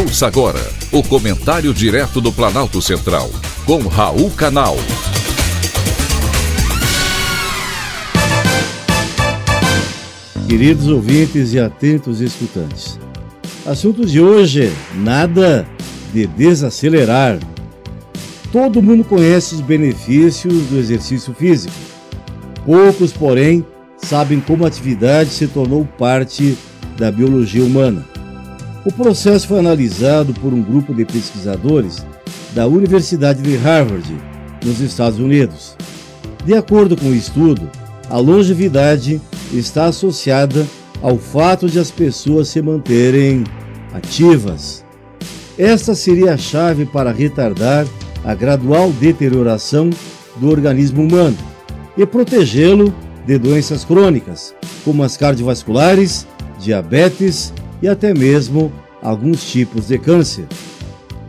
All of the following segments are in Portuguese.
Ouça agora o comentário direto do Planalto Central, com Raul Canal. Queridos ouvintes e atentos escutantes, assunto de hoje: nada de desacelerar. Todo mundo conhece os benefícios do exercício físico. Poucos, porém, sabem como a atividade se tornou parte da biologia humana. O processo foi analisado por um grupo de pesquisadores da Universidade de Harvard, nos Estados Unidos. De acordo com o estudo, a longevidade está associada ao fato de as pessoas se manterem ativas. Esta seria a chave para retardar a gradual deterioração do organismo humano e protegê-lo de doenças crônicas, como as cardiovasculares, diabetes e até mesmo alguns tipos de câncer.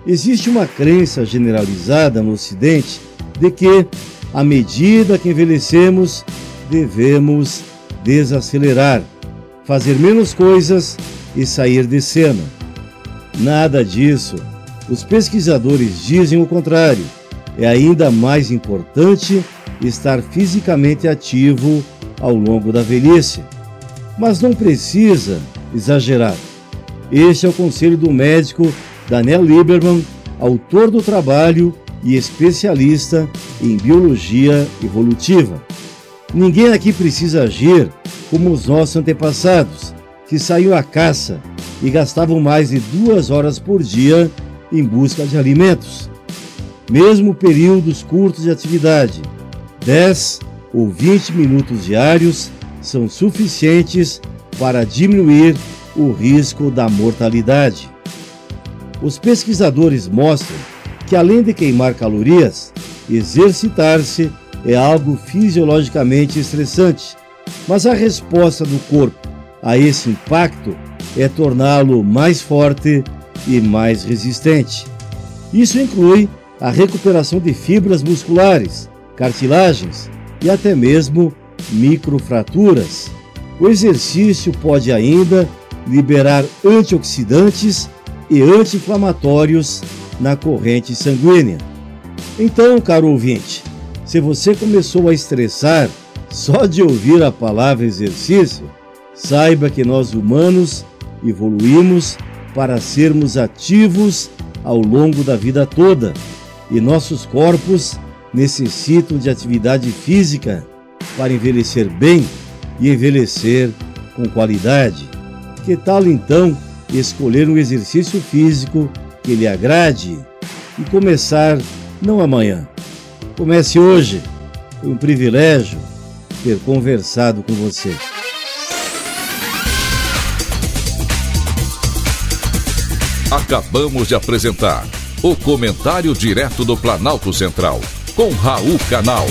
Existe uma crença generalizada no Ocidente de que, à medida que envelhecemos, devemos desacelerar, fazer menos coisas e sair de cena. Nada disso. Os pesquisadores dizem o contrário. É ainda mais importante estar fisicamente ativo ao longo da velhice. Mas não precisa exagerar. Este é o conselho do médico Daniel Lieberman, autor do trabalho e especialista em biologia evolutiva. Ninguém aqui precisa agir como os nossos antepassados, que saíam à caça e gastavam mais de duas horas por dia em busca de alimentos. Mesmo períodos curtos de atividade, 10 ou 20 minutos diários, são suficientes para diminuir o risco da mortalidade. Os pesquisadores mostram que, além de queimar calorias, exercitar-se é algo fisiologicamente estressante, mas a resposta do corpo a esse impacto é torná-lo mais forte e mais resistente. Isso inclui a recuperação de fibras musculares, cartilagens e até mesmo microfraturas. O exercício pode ainda liberar antioxidantes e anti-inflamatórios na corrente sanguínea. Então, caro ouvinte, se você começou a estressar só de ouvir a palavra exercício, saiba que nós humanos evoluímos para sermos ativos ao longo da vida toda e nossos corpos necessitam de atividade física para envelhecer bem e envelhecer com qualidade. Que tal então escolher um exercício físico que lhe agrade e começar não amanhã? Comece hoje. Foi um privilégio ter conversado com você. Acabamos de apresentar o Comentário Direto do Planalto Central, com Raul Canal.